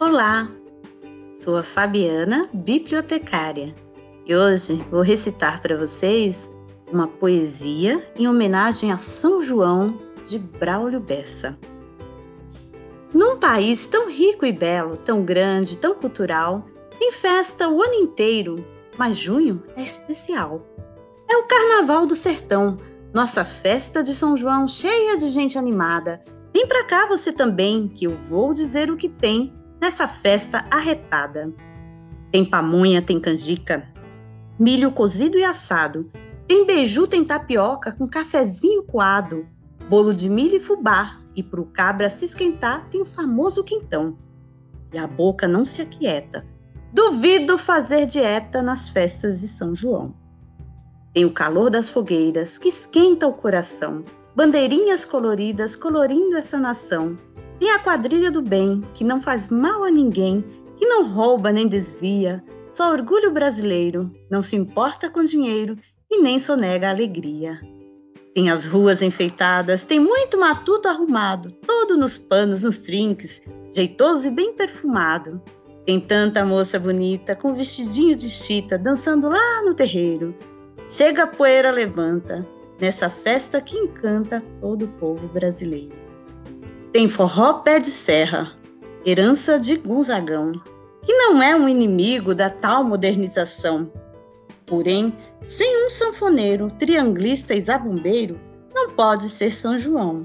Olá, sou a Fabiana, bibliotecária, e hoje vou recitar para vocês uma poesia em homenagem a São João de Braulio Bessa. Num país tão rico e belo, tão grande, tão cultural, tem festa o ano inteiro, mas junho é especial. É o Carnaval do Sertão, nossa festa de São João cheia de gente animada. Vem pra cá você também, que eu vou dizer o que tem nessa festa arretada. Tem pamonha, tem canjica, milho cozido e assado, tem beiju, tem tapioca com cafezinho coado, bolo de milho e fubá, e pro cabra se esquentar tem o famoso quintão. E a boca não se aquieta. Duvido fazer dieta nas festas de São João. Tem o calor das fogueiras que esquenta o coração, bandeirinhas coloridas colorindo essa nação. Tem a quadrilha do bem, que não faz mal a ninguém, que não rouba nem desvia, só orgulho brasileiro, não se importa com dinheiro e nem sonega a alegria. Tem as ruas enfeitadas, tem muito matuto arrumado, todo nos panos, nos trinques, jeitoso e bem perfumado. Tem tanta moça bonita, com vestidinho de chita, dançando lá no terreiro. Chega a poeira levanta, nessa festa que encanta todo o povo brasileiro. Tem forró pé de serra, herança de Gonzagão, que não é um inimigo da tal modernização. Porém, sem um sanfoneiro, trianglista e zabumbeiro, não pode ser São João.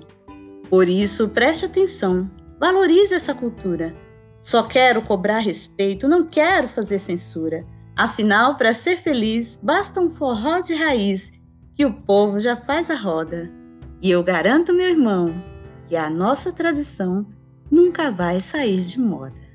Por isso, preste atenção, valorize essa cultura. Só quero cobrar respeito, não quero fazer censura. Afinal, para ser feliz, basta um forró de raiz, que o povo já faz a roda. E eu garanto, meu irmão, que a nossa tradição nunca vai sair de moda.